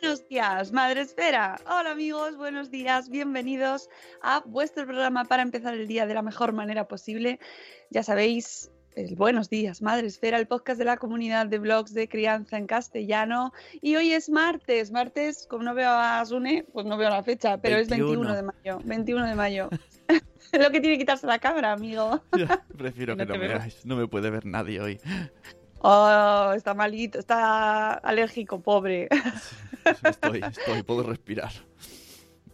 Buenos días, Madre Esfera. Hola amigos, buenos días, bienvenidos a vuestro programa para empezar el día de la mejor manera posible. Ya sabéis, el Buenos días, Madre Esfera, el podcast de la comunidad de blogs de crianza en castellano. Y hoy es martes, martes, como no veo a Sune, pues no veo la fecha, pero es 21 de mayo, 21 de mayo. Lo que tiene que quitarse la cámara, amigo. Prefiero que No no, me veo. veáis. No me puede ver nadie hoy. Oh, está malito, está alérgico, pobre. Estoy, estoy, puedo respirar.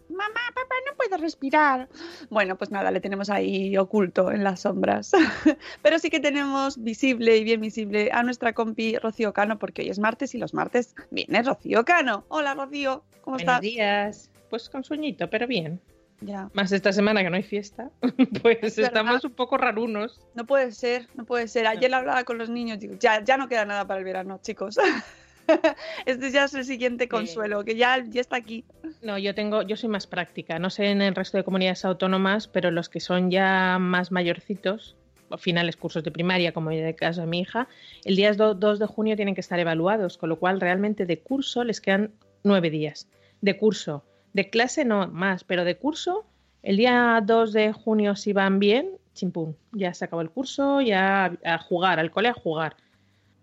Mamá, papá, no puedo respirar. Bueno, pues nada, le tenemos ahí oculto en las sombras. Pero sí que tenemos visible y bien visible a nuestra compi Rocío Cano, porque hoy es martes y los martes viene Rocío Cano. Hola, Rocío, ¿cómo Buenos estás? días. Pues con sueñito, pero bien. Ya. Más esta semana que no hay fiesta, pues Es verdad. estamos un poco rarunos. No puede ser, no puede ser. Ayer hablaba con los niños, digo, ya, ya no queda nada para el verano, chicos. Este ya es el siguiente consuelo, que ya, ya está aquí. No, yo tengo, yo soy más práctica. No sé en el resto de comunidades autónomas, pero los que son ya más mayorcitos, finales cursos de primaria, como en el caso de mi hija, el día 2 de junio tienen que estar evaluados, con lo cual realmente de curso les quedan nueve días. De curso. De clase no más, pero de curso, el día 2 de junio si van bien, chimpum, ya se acabó el curso, ya a jugar, al cole a jugar.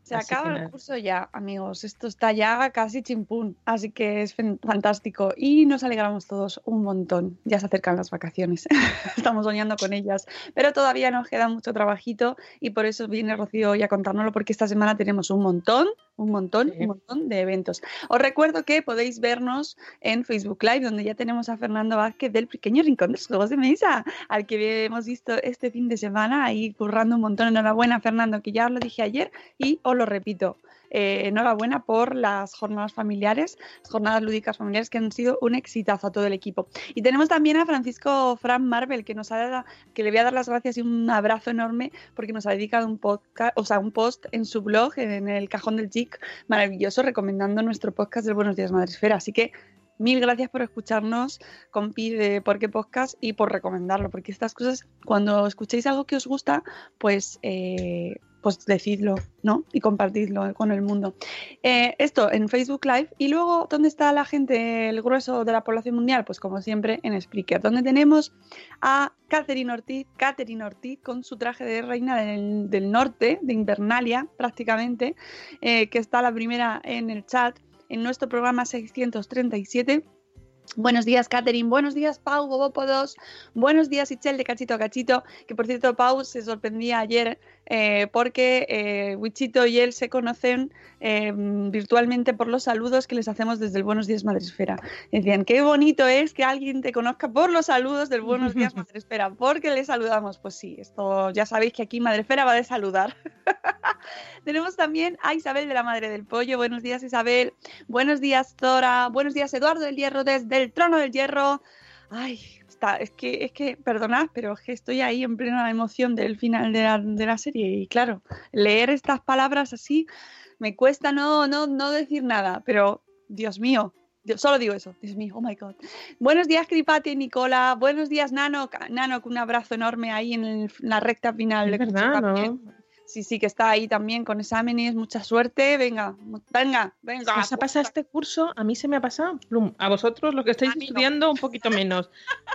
Se Así acaba el curso ya, amigos. Esto está ya casi chimpún, así que es fantástico. Y nos alegramos todos un montón. Ya se acercan las vacaciones. Estamos soñando con ellas. Pero todavía nos queda mucho trabajito y por eso viene Rocío hoy a contárnoslo, porque esta semana tenemos un montón, un montón, Sí. un montón de eventos. Os recuerdo que podéis vernos en Facebook Live, donde ya tenemos a Fernando Vázquez del Pequeño Rincón de los Juegos de Mesa, al que hemos visto este fin de semana ahí currando un montón. Enhorabuena, Fernando, que ya os lo dije ayer y os lo repito. Eh, enhorabuena por las jornadas familiares, las jornadas lúdicas familiares que han sido un exitazo a todo el equipo. Y tenemos también a Francisco Fran Marvel, que nos ha dado, que le voy a dar las gracias y un abrazo enorme porque nos ha dedicado un podcast, o sea, un post en su blog, en el cajón del Geek, maravilloso, recomendando nuestro podcast del Buenos Días Madresfera. Así que mil gracias por escucharnos, compi de Por qué Podcast y por recomendarlo, porque estas cosas, cuando escuchéis algo que os gusta, pues, eh, pues decidlo, ¿no? Y compartidlo con el mundo. Eh, esto en Facebook Live. Y luego, ¿dónde está la gente, el grueso de la población mundial? Pues como siempre, en Spreaker, donde tenemos a Catherine Ortiz, Catherine Ortiz con su traje de reina del, norte, de Invernalia, prácticamente, eh, que está la primera en el chat en nuestro programa 637. Buenos días, Catherine. Buenos días, Pau, Gobópodos. Buenos días, Ichel, de Cachito a Cachito. Que por cierto, Pau se sorprendía ayer eh, porque eh, Wichito y él se conocen eh, virtualmente por los saludos que les hacemos desde el Buenos Días Madresfera. Decían, qué bonito es que alguien te conozca por los saludos del Buenos Días Madresfera, porque le saludamos. Pues sí, esto ya sabéis que aquí Madresfera va de saludar. Tenemos también a Isabel de la Madre del Pollo. Buenos días, Isabel. Buenos días, Zora. Buenos días, Eduardo del Hierro, desde el Trono del Hierro. Ay, está, es que, es que, perdonad, pero es que estoy ahí en plena emoción del final de la, de la serie. Y claro, leer estas palabras así me cuesta no, no, no decir nada, pero Dios mío, Yo solo digo eso. Dios mío, oh my god. Buenos días, Cripati Nicola. Buenos días, Nano. Nano, con un abrazo enorme ahí en, el- en la recta final. Es de verdad. Sí, sí, que está ahí también con exámenes. Mucha suerte. Venga, venga, venga. ¿Os ha pasado este curso? A mí se me ha pasado. plum. A vosotros, los que estáis no. estudiando, un poquito menos.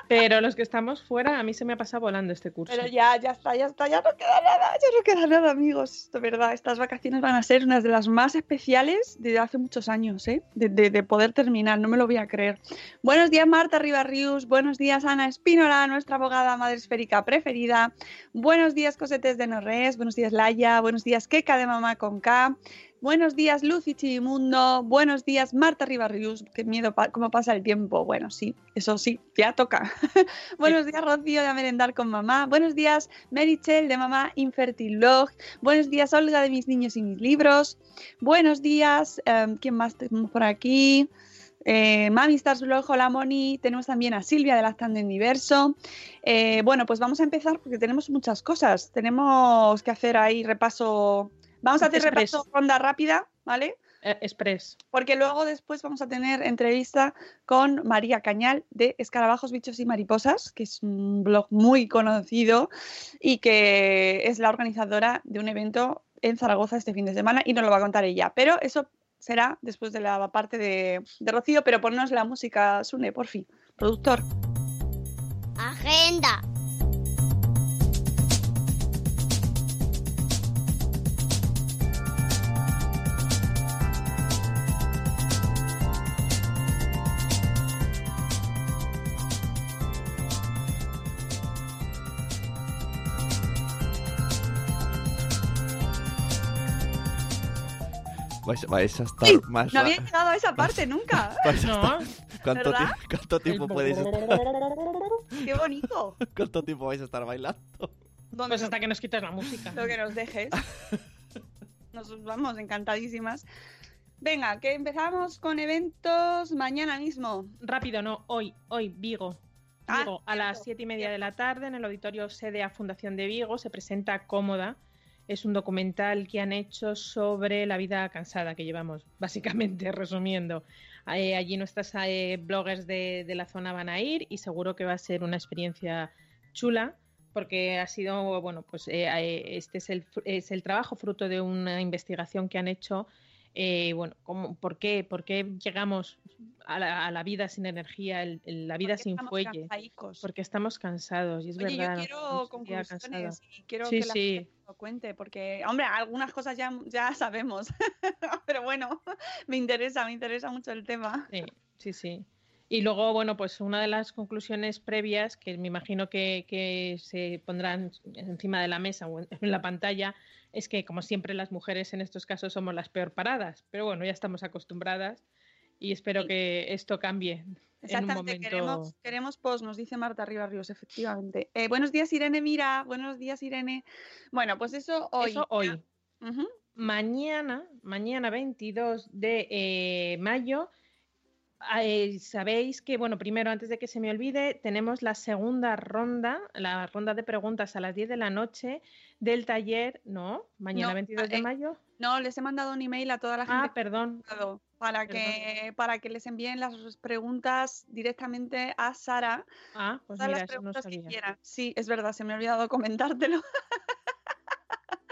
Pero los que estamos fuera, a mí se me ha pasado volando este curso. Pero ya, ya está, ya está, ya no queda nada, ya no queda nada, amigos. De verdad, estas vacaciones van a ser unas de las más especiales de hace muchos años, ¿eh? De, de- de poder terminar, no me lo voy a creer. Buenos días, Marta Ribarrius. Buenos días, Ana Espínola, nuestra abogada madre esférica preferida. Buenos días, Cosetes de Norres. Buenos días, Buenos días, Keka de Mamá con K. Buenos días, Lucy Chimundo. Buenos días, Marta Ribarrius. Qué miedo, pa- cómo pasa el tiempo. Bueno, sí, eso sí, ya toca. Buenos días, Rocío de A Merendar con Mamá. Buenos días, Merichel de Mamá Infertilog. Buenos días, Olga de Mis Niños y Mis Libros. Buenos días, em, ¿quién más tenemos por aquí? Eh, Mami Stars Blog, hola Moni. Tenemos también a Silvia de Lactando en Diverso. Eh, bueno, pues vamos a empezar porque tenemos muchas cosas. Tenemos que hacer ahí repaso. Vamos a hacer Express. repaso ronda rápida, ¿vale? Eh, Express. porque luego después vamos a tener entrevista con María Cañal de Escarabajos, Bichos y Mariposas, que es un blog muy conocido y que es la organizadora de un evento en Zaragoza este fin de semana y nos lo va a contar ella. Pero eso será después de la parte de, de Rocío, pero ponnos la música, Sune, por fin, productor. Agenda. Vais, vais a estar ¡Sí! más... No había llegado a esa parte nunca. vais a No, estar- ¿Cuánto, ¿Verdad? ti- cuánto tiempo podéis estar- ¡Qué bonito! ¿Cuánto tiempo vais a estar bailando? ¿Dónde pues hasta que nos quites la música. lo que nos dejes. Nos vamos encantadísimas. Venga, que empezamos con eventos mañana mismo. Rápido, no, hoy, hoy, Vigo. Ah, Vigo, a las siete y media de la tarde, en el auditorio sede a Fundación de Vigo, se presenta Cómoda. Es un documental que han hecho sobre la vida cansada que llevamos, básicamente, resumiendo. Eh, allí nuestras eh, bloggers de, de la zona van a ir y seguro que va a ser una experiencia chula porque ha sido, bueno, pues eh, eh, este es el, es el trabajo fruto de una investigación que han hecho. Eh, bueno, ¿cómo, por, qué, ¿por qué llegamos a la, a la vida sin energía, el- el- la vida sin fuelle? cansaicos. Porque estamos cansados y es Oye, verdad. yo quiero conclusiones y quiero Sí, que la sí. gente lo cuente, porque, hombre, algunas cosas ya, ya sabemos, pero bueno, me interesa, me interesa mucho el tema. Sí, sí, sí. Y luego, bueno, pues una de las conclusiones previas, que me imagino que, que se pondrán encima de la mesa o en, la pantalla, es que, como siempre, las mujeres en estos casos somos las peor paradas. Pero bueno, ya estamos acostumbradas y espero Sí. que esto cambie en un Exactamente, momento. queremos, queremos post, nos dice Marta Ribarrios, efectivamente. Eh, buenos días, Irene, mira, buenos días, Irene. Bueno, pues eso hoy. Eso hoy. Mañana, mañana 22 de eh, mayo, eh, sabéis que, bueno, primero, antes de que se me olvide, tenemos la segunda ronda, la ronda de preguntas a las 10 de la noche del taller, ¿no? Mañana No, 22 de eh, mayo. No, les he mandado un email a toda la gente Ah, perdón. para perdón. que, para que les envíen las preguntas directamente a Sara. Ah, pues mira, las eso no que sabía. quieran. Sí, es verdad, se me ha olvidado comentártelo.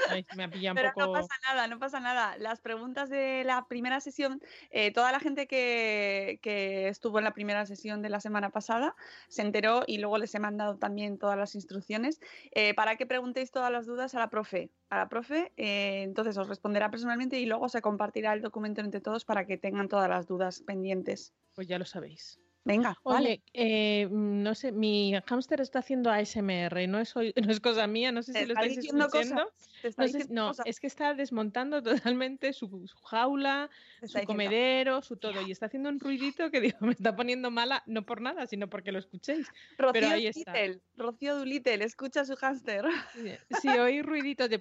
Ay, me ha pillado un Pero no pasa nada, no pasa nada. Las preguntas de la primera sesión, eh, toda la gente que, que estuvo en la primera sesión de la semana pasada se enteró y luego les he mandado también todas las instrucciones eh, para que preguntéis todas las dudas a la profe. A la profe, eh, entonces os responderá personalmente y luego se compartirá el documento entre todos para que tengan todas las dudas pendientes. Pues ya lo sabéis. Venga, Oye, vale. eh, no sé, mi hámster está haciendo ASMR, no es, no es cosa mía, no sé si lo está estáis escuchando. está No, sé- no, es que está desmontando totalmente su, su jaula, su comedero, su todo, y está haciendo un ruidito que digo, me está poniendo mala, no por nada, sino porque lo escuchéis. Rocío ahí está. Rocío Doolittle, escucha a su hámster. Si oís ruiditos de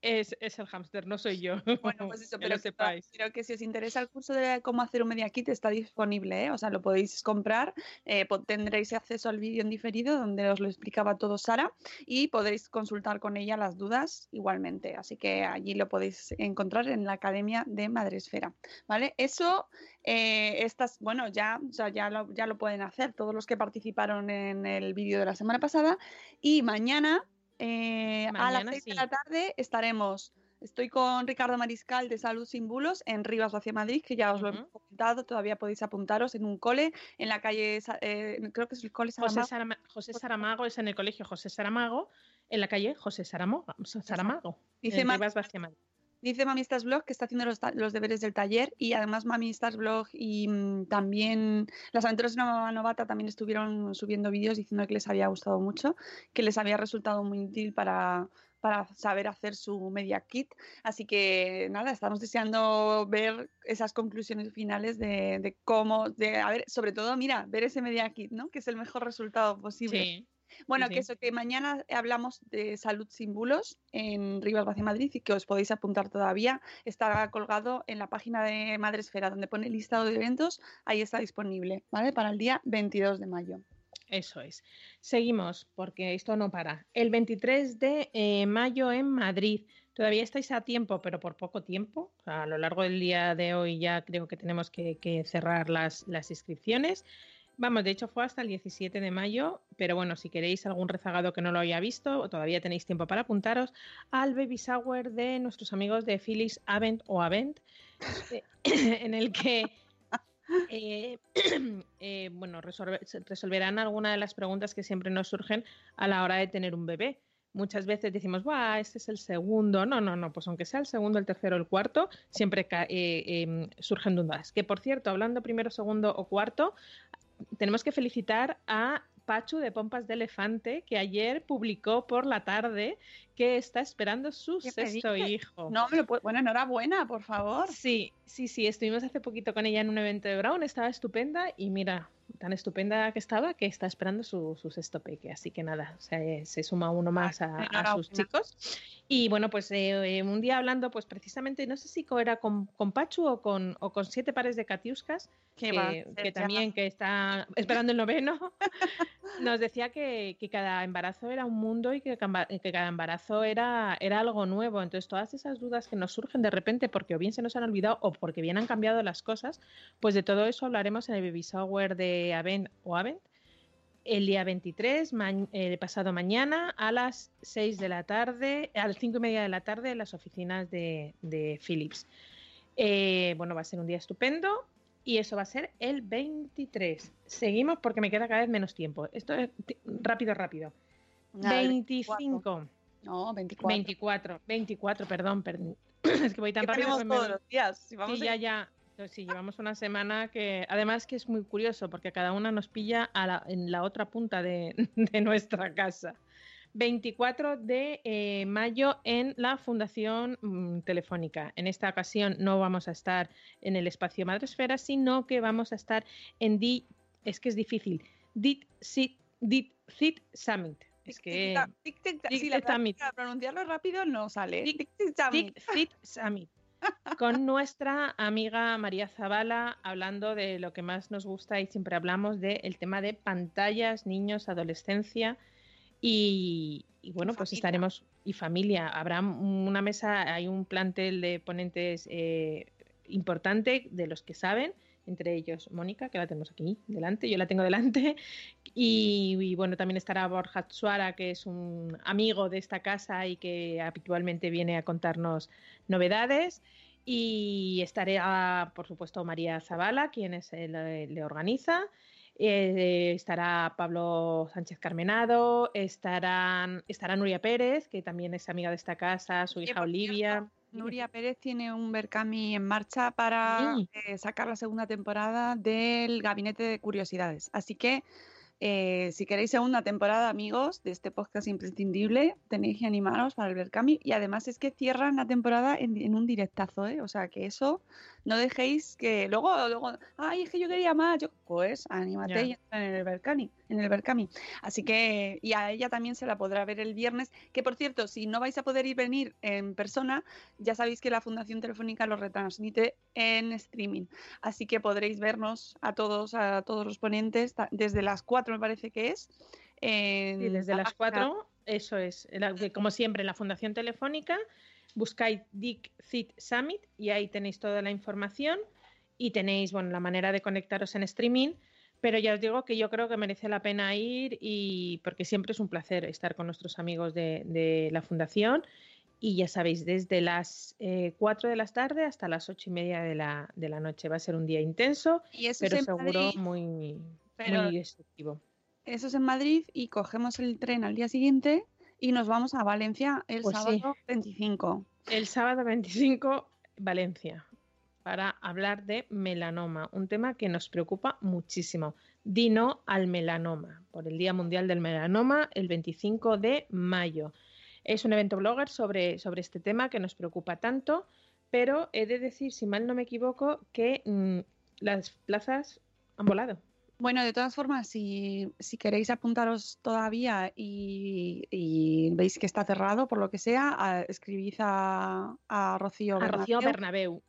Es, es el hámster, no soy yo. Bueno, pues eso, pero lo que, sepáis. pero que si os interesa el curso de cómo hacer un media kit está disponible, ¿eh? o sea, lo podéis comprar, eh, tendréis acceso al vídeo en diferido donde os lo explicaba todo Sara y podréis consultar con ella las dudas igualmente, así que allí lo podéis encontrar en la Academia de Madresfera, ¿vale? Eso, eh, estas, bueno, ya, o sea, ya, lo, ya lo pueden hacer todos los que participaron en el vídeo de la semana pasada y mañana, eh, a las Mañana 6 de sí. la tarde estaremos Estoy con Ricardo Mariscal de Salud Sin Bulos en Rivas hacia Madrid, que ya os lo he comentado. Todavía podéis apuntaros en un cole en la calle, eh, creo que es el cole José, Saramago. Sarama- José Saramago es en el colegio José Saramago, en la calle José Saramago. Saramago Dice en Rivas Vacia Madrid. Dice Mamistas Blog que está haciendo los, los deberes del taller y además Mamistas Blog y mm, también las aventuras de una mamá novata también estuvieron subiendo vídeos diciendo que les había gustado mucho, que les había resultado muy útil para, para saber hacer su media kit. Así que nada, estamos deseando ver esas conclusiones finales de, de cómo, de a ver, sobre todo, mira, ver ese media kit, ¿no? Que es el mejor resultado posible. Sí. Bueno, Sí, que sí. eso, que mañana hablamos de salud sin bulos en Rivas Vacia Madrid y que os podéis apuntar todavía. Está colgado en la página de Madresfera donde pone listado de eventos, ahí está disponible, ¿vale? Para el día 22 de mayo. Eso es. Seguimos, porque esto no para. El 23 de eh, mayo en Madrid. Todavía estáis a tiempo, pero por poco tiempo. O sea, a lo largo del día de hoy ya creo que tenemos que, que cerrar las, las inscripciones. Vamos, de hecho fue hasta el 17 de mayo, pero bueno, si queréis algún rezagado que no lo haya visto, todavía tenéis tiempo para apuntaros al baby shower de nuestros amigos de Phyllis Avent o Avent, eh, en el que eh, eh, bueno, resolver- resolverán algunas de las preguntas que siempre nos surgen a la hora de tener un bebé. Muchas veces decimos, ¡guau! Este es el segundo. No, no, no, pues aunque sea el segundo, el tercero, el cuarto, siempre eh, surgen dudas. Que por cierto, hablando primero, segundo o cuarto, tenemos que felicitar a Pachu de Pompas de Elefante, que ayer publicó por la tarde que está esperando su ¿Qué me sexto dices? hijo. No, me lo puedo... Bueno, enhorabuena, por favor. Sí, sí, sí, estuvimos hace poquito con ella en un evento de Brown, estaba estupenda y mira, tan estupenda que estaba que está esperando su, su sexto peque, así que nada, se, se suma uno más a, a sus chicos. Y bueno, pues eh, eh, un día hablando, pues precisamente, no sé si era con, con Pachu o con, o con siete pares de catiuscas, ¿Qué que, va que también que está esperando el noveno, nos decía que, que cada embarazo era un mundo y que, camba- que cada embarazo era, era algo nuevo. Entonces, todas esas dudas que nos surgen de repente porque o bien se nos han olvidado o porque bien han cambiado las cosas, pues de todo eso hablaremos en el Baby Shower de Avent o Avent el día 23, ma- eh, pasado mañana, a las 6 de la tarde, a las 5 y media de la tarde, en las oficinas de, de Philips. Eh, bueno, va a ser un día estupendo y eso va a ser el 23. Seguimos porque me queda cada vez menos tiempo. Esto es rápido, rápido. Nada, el 25, No, 24. 24, 24, perdón, perdón. Es que voy tan rápido. tenemos que me- todos los días. Si vamos Sí, a- ya, ya. Entonces, sí, llevamos una semana que, además que es muy curioso porque cada una nos pilla a la- en la otra punta de, de nuestra casa. 24 de eh, mayo en la Fundación mm, Telefónica. En esta ocasión no vamos a estar en el espacio Madresfera, sino que vamos a estar en Di, es que es difícil, Dit Sit, Dit Sit Summit. Es que Tic, tic. Tic, la pronunciarlo rápido no sale. Tic, Tic, Summit. Con nuestra amiga María Zavala, hablando de lo que más nos gusta y siempre hablamos del tema de pantallas, niños, adolescencia. Y, y bueno, Y pues familia. estaremos. Y familia. Habrá una mesa, hay un plantel de ponentes eh, importante de los que saben, entre ellos Mónica, que la tenemos aquí delante, yo la tengo delante. Y, y, bueno, también estará Borja Suara, que es un amigo de esta casa y que habitualmente viene a contarnos novedades. Y estaré, a, por supuesto, María Zavala, quien es el, le organiza. Eh, estará Pablo Sánchez Carmenado, estarán, estará Nuria Pérez, que también es amiga de esta casa, su hija Olivia. Nuria Pérez tiene un Berkami en marcha para Sí. eh, sacar la segunda temporada del Gabinete de Curiosidades. Así que eh, si queréis segunda temporada, amigos, de este podcast imprescindible, tenéis que animaros para el Berkami. Y además es que cierran la temporada en, en un directazo, ¿eh? O sea que eso No dejéis que luego, luego, ay, es que yo quería más. Yo, pues anímate y entra en el Berkami, en el Berkami. Así que, y a ella también se la podrá ver el viernes. Que por cierto, si no vais a poder ir venir en persona, ya sabéis que la Fundación Telefónica lo retransmite en streaming. Así que podréis vernos a todos, a todos los ponentes, desde las 4 me parece que es. en Y desde la las página- 4, eso es. Como siempre, en la Fundación Telefónica, buscáis Dick Cit Summit y ahí tenéis toda la información y tenéis bueno, la manera de conectaros en streaming. Pero ya os digo que yo creo que merece la pena ir y porque siempre es un placer estar con nuestros amigos de, de la Fundación. Y ya sabéis, desde las eh, 4 de la tarde hasta las 8 y media de la, de la noche. Va a ser un día intenso, Y eso pero es seguro Madrid, muy, pero- muy destructivo. eso es en Madrid y cogemos el tren al día siguiente y nos vamos a Valencia el Pues sí. sábado 25. El sábado 25, Valencia, para hablar de melanoma, un tema que nos preocupa muchísimo. Dino al melanoma, por el Día Mundial del Melanoma, el 25 de mayo. Es un evento blogger sobre, sobre este tema que nos preocupa tanto, pero he de decir, si mal no me equivoco, que mm, las plazas han volado. Bueno, de todas formas, si, si queréis apuntaros todavía y, y veis que está cerrado, por lo que sea, a- escribid a, a Rocío A Rocío Bernabeu,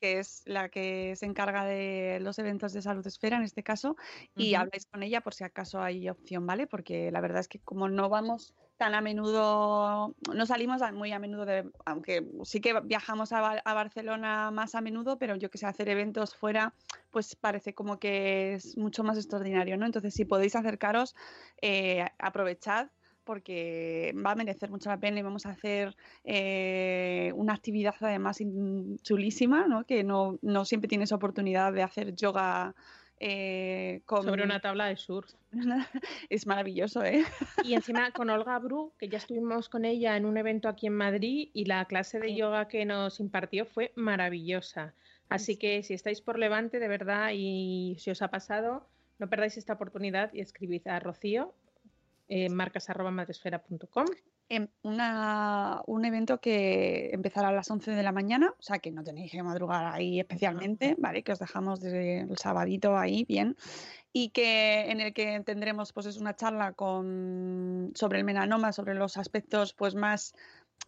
que es la que se encarga de los eventos de salud esfera en este caso, y Ujú. habláis con ella por si acaso hay opción, ¿vale? Porque la verdad es que como no vamos tan a menudo, no salimos muy a menudo de, aunque sí que viajamos a, Ba- a Barcelona más a menudo, pero yo que sé, hacer eventos fuera, pues parece como que es mucho más extraordinario, ¿no? Entonces, si podéis acercaros, eh, aprovechad porque va a merecer mucho la pena y vamos a hacer eh, una actividad además chulísima, ¿no? Que no, no siempre tienes oportunidad de hacer yoga eh, con... Sobre una tabla de surf. es maravilloso, ¿eh? Y encima con Olga Bru, que ya estuvimos con ella en un evento aquí en Madrid y la clase de Sí. yoga que nos impartió fue maravillosa. Así Sí. que si estáis por Levante, de verdad, y si os ha pasado, no perdáis esta oportunidad y escribid a Rocío en marcas.madresfera.com. Em, una, un evento que empezará a las 11 de la mañana, o sea que no tenéis que madrugar ahí especialmente, ¿vale? Que os dejamos desde el sabadito ahí bien. Y que en el que tendremos pues es una charla con sobre el melanoma, sobre los aspectos pues más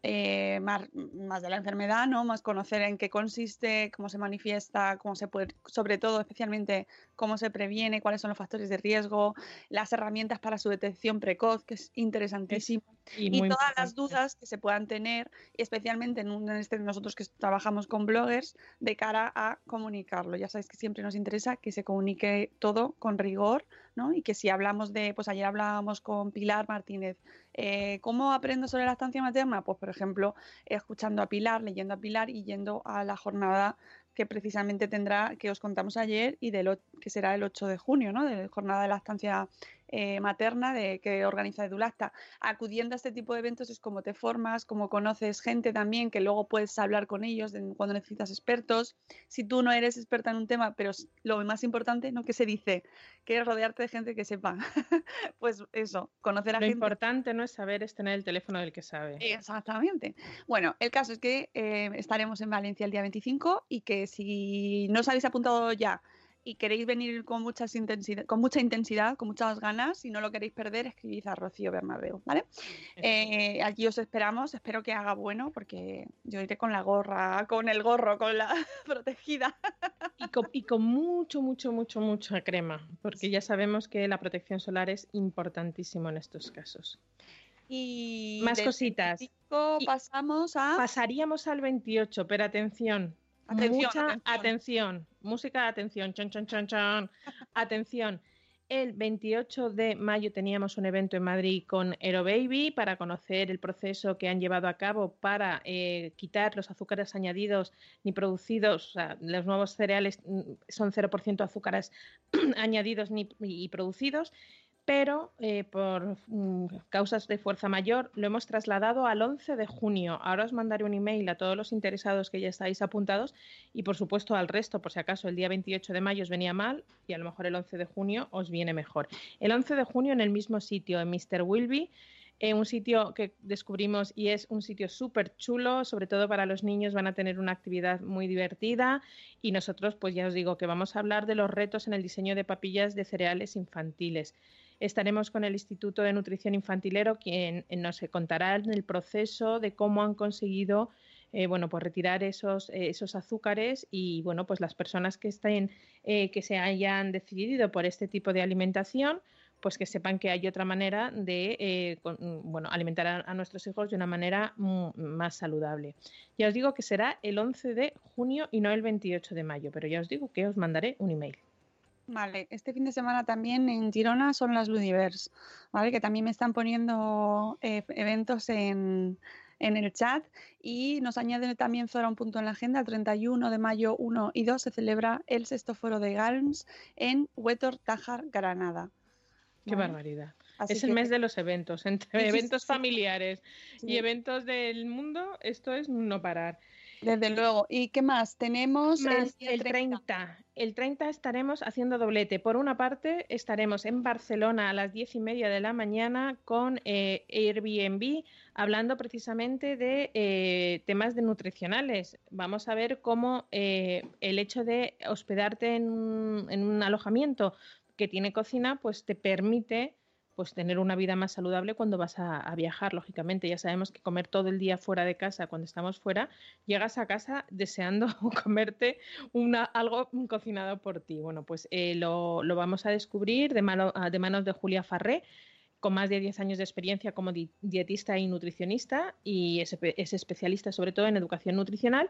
eh, más, más de la enfermedad, ¿no? Más conocer en qué consiste, cómo se manifiesta, cómo se puede, sobre todo, especialmente, cómo se previene, cuáles son los factores de riesgo, las herramientas para su detección precoz, que es interesantísimo Y, todas las dudas que se puedan tener, especialmente en, un, en este nosotros que trabajamos con bloggers, de cara a comunicarlo. Ya sabéis que siempre nos interesa que se comunique todo con rigor, Y que si hablamos de, pues ayer hablábamos con Pilar Martínez, eh, ¿cómo aprendo sobre la estancia materna? Pues por ejemplo, escuchando a Pilar, leyendo a Pilar y yendo a la jornada que precisamente tendrá, que os contamos ayer, y del, que será el 8 de junio, ¿no? De la jornada de lactancia eh, materna de, que organiza Edulacta. Acudiendo a este tipo de eventos es como te formas, como conoces gente también, que luego puedes hablar con ellos de- cuando necesitas expertos. Si tú no eres experta en un tema, pero lo más importante, ¿no? Que se dice, que es rodearte de gente que sepa. pues eso, conocer a Lo gente. importante no es saber, es tener el teléfono del que sabe. Exactamente. Bueno, el caso es que eh, estaremos en Valencia el día 25 y que si no os habéis apuntado ya y queréis venir con, muchas intensidad, con mucha intensidad, con muchas ganas, y no lo queréis perder, escribid a Rocío Bernabeu, ¿vale? Eh, allí os esperamos, espero que haga bueno, porque yo iré con la gorra, con el gorro, con la protegida. Y con, y con mucho, mucho, mucho, mucha crema, porque ya sabemos que la protección solar es importantísimo en estos casos. Y Más cositas. 25 Y- pasamos a... Pasaríamos al 28, pero atención. Atención, mucha atención. atención. Música, atención. Chon, chon, chon, chon. Atención. El 28 de mayo teníamos un evento en Madrid con Aerobaby para conocer el proceso que han llevado a cabo para eh, quitar los azúcares añadidos ni producidos. O sea, los nuevos cereales mm, son 0% azúcares añadidos ni, y producidos pero eh, por mm, causas de fuerza mayor lo hemos trasladado al 11 de junio. Ahora os mandaré un email a todos los interesados que ya estáis apuntados y por supuesto al resto, por si acaso el día 28 de mayo os venía mal y a lo mejor el 11 de junio os viene mejor. El 11 de junio en el mismo sitio, en Mr. Wilby, eh, un sitio que descubrimos y es un sitio súper chulo, sobre todo para los niños van a tener una actividad muy divertida y nosotros pues ya os digo que vamos a hablar de los retos en el diseño de papillas de cereales infantiles. Estaremos con el Instituto de Nutrición Infantilero, quien nos contará el proceso de cómo han conseguido eh, bueno, pues retirar esos, eh, esos azúcares y bueno, pues las personas que estén, eh, que se hayan decidido por este tipo de alimentación, pues que sepan que hay otra manera de bueno, alimentar a, nuestros hijos de una manera más saludable. Ya os digo que será el 11 de junio y no el 28 de mayo, pero ya os digo que os mandaré un email. Vale, este fin de semana también en Girona son las Ludivers, ¿vale? Que también me están poniendo eventos en, en el chat y nos añade también Zora un punto en la agenda. El 31 de mayo 1 y 2 se celebra el sexto foro de GALMS en Huetor Tajar, Granada. Qué barbaridad. es el mes de los eventos, entre eventos familiares y eventos del mundo, esto es no parar. Desde luego. ¿Y qué más? Tenemos el, 30. El 30 estaremos haciendo doblete. Por una parte, estaremos en Barcelona a las diez y media de la mañana con eh, Airbnb, hablando precisamente de eh, temas de nutricionales. Vamos a ver cómo eh, el hecho de hospedarte en un alojamiento que tiene cocina, pues te permite pues tener una vida más saludable cuando vas a, viajar, lógicamente. Ya sabemos que comer todo el día fuera de casa, cuando estamos fuera, llegas a casa deseando comerte una, algo cocinado por ti. Bueno, pues eh, lo, lo, vamos a descubrir de, de manos de Julia Farré, con más de 10 años de experiencia como dietista y nutricionista y es, especialista sobre todo en educación nutricional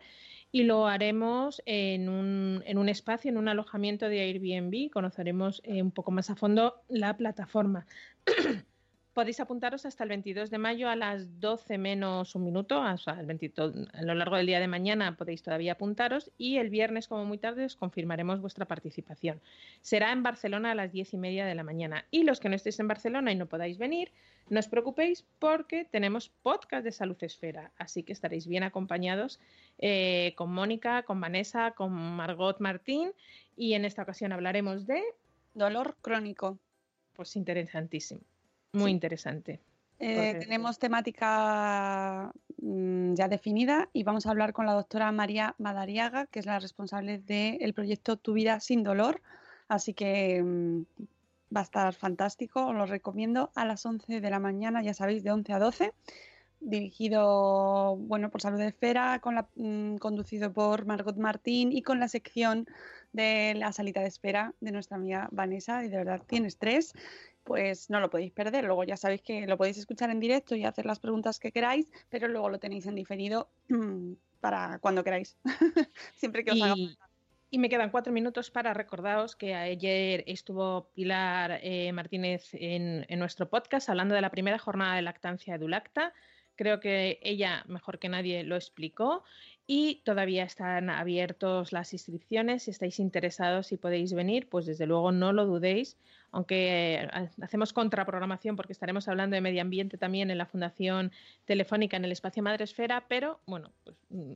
y lo haremos en un, en un espacio, en un alojamiento de Airbnb. Conoceremos eh, un poco más a fondo la plataforma. Podéis apuntaros hasta el 22 de mayo a las 12 menos un minuto, a lo largo del día de mañana podéis todavía apuntaros y el viernes como muy tarde os confirmaremos vuestra participación. Será en Barcelona a las 10 y media de la mañana y los que no estéis en Barcelona y no podáis venir, no os preocupéis porque tenemos podcast de Salud Esfera, así que estaréis bien acompañados eh, con Mónica, con Vanessa, con Margot Martín y en esta ocasión hablaremos de... Dolor crónico. Pues interesantísimo. Muy interesante. Eh, tenemos temática mm, ya definida y vamos a hablar con la doctora María Madariaga, que es la responsable del proyecto Tu vida sin dolor. Así que mm, va a estar fantástico, os lo recomiendo a las 11 de la mañana, ya sabéis, de 11 a 12 dirigido bueno por Salud de Esfera, con la, mm, conducido por Margot Martín y con la sección de la salita de espera de nuestra amiga Vanessa. Y de verdad tienes tres, pues no lo podéis perder. Luego ya sabéis que lo podéis escuchar en directo y hacer las preguntas que queráis, pero luego lo tenéis en diferido para cuando queráis. Siempre que os haga y me quedan cuatro minutos para recordaros que ayer estuvo Pilar eh, Martínez en, nuestro podcast hablando de la primera jornada de lactancia Edulacta. Creo que ella, mejor que nadie, lo explicó y todavía están abiertos las inscripciones. Si estáis interesados y podéis venir, pues desde luego no lo dudéis, aunque eh, hacemos contraprogramación porque estaremos hablando de medio ambiente también en la Fundación Telefónica en el espacio Madresfera, pero bueno, pues mm,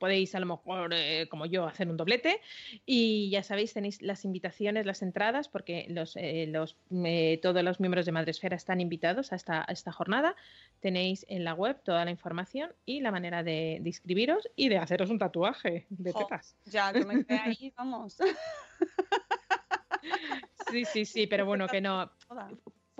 podéis a lo mejor, eh, como yo, hacer un doblete. Y ya sabéis, tenéis las invitaciones, las entradas, porque los, eh, los eh, todos los miembros de Madresfera están invitados a esta, esta, jornada. Tenéis en la web toda la información y la manera de, inscribiros y de haceros un tatuaje de tetas. Ya, que me quedé ahí, vamos. Sí, sí, sí, pero bueno, que no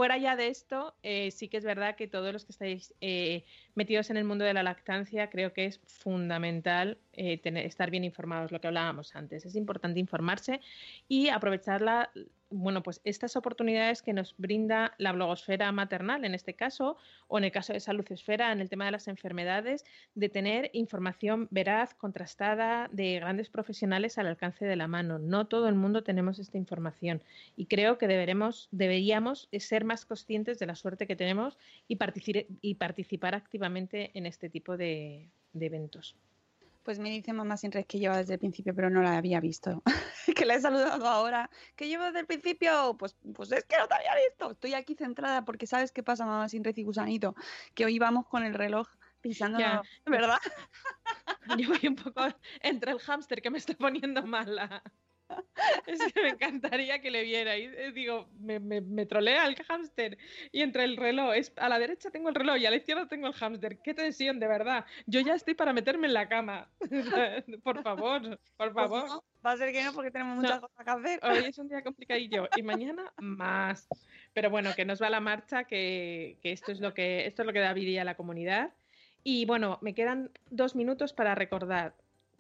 fuera ya de esto, eh, sí que es verdad que todos los que estáis eh, metidos en el mundo de la lactancia, creo que es fundamental eh, tener, estar bien informados, lo que hablábamos antes. Es importante informarse y aprovecharla bueno, pues estas oportunidades que nos brinda la blogosfera maternal, en este caso, o en el caso de Salud Esfera, en el tema de las enfermedades, de tener información veraz, contrastada, de grandes profesionales al alcance de la mano. No todo el mundo tenemos esta información y creo que deberemos, deberíamos ser más conscientes de la suerte que tenemos y, participar, activamente en este tipo de eventos. Pues me dice mamá sin que lleva desde el principio, pero no la había visto. que la he saludado ahora. ¿Que llevo desde el principio? Pues, pues es que no te había visto. Estoy aquí centrada porque sabes qué pasa, mamá sin y gusanito. Que hoy vamos con el reloj pisando, ¿verdad? Yo voy un poco entre el hámster que me está poniendo mala. Es que me encantaría que le viera. Y eh, digo, me, me, me trolea el hámster. Y entre el reloj, es, a la derecha tengo el reloj y a la izquierda tengo el hámster. Qué tensión, de verdad. Yo ya estoy para meterme en la cama. por favor, por Pues favor. no, va a ser que no, porque tenemos muchas No. cosas que hacer. Hoy es un día complicadillo y mañana más. Pero bueno, que nos va la marcha, que, que esto es lo que esto es lo que da vida a la comunidad. Y bueno, me quedan dos minutos para recordar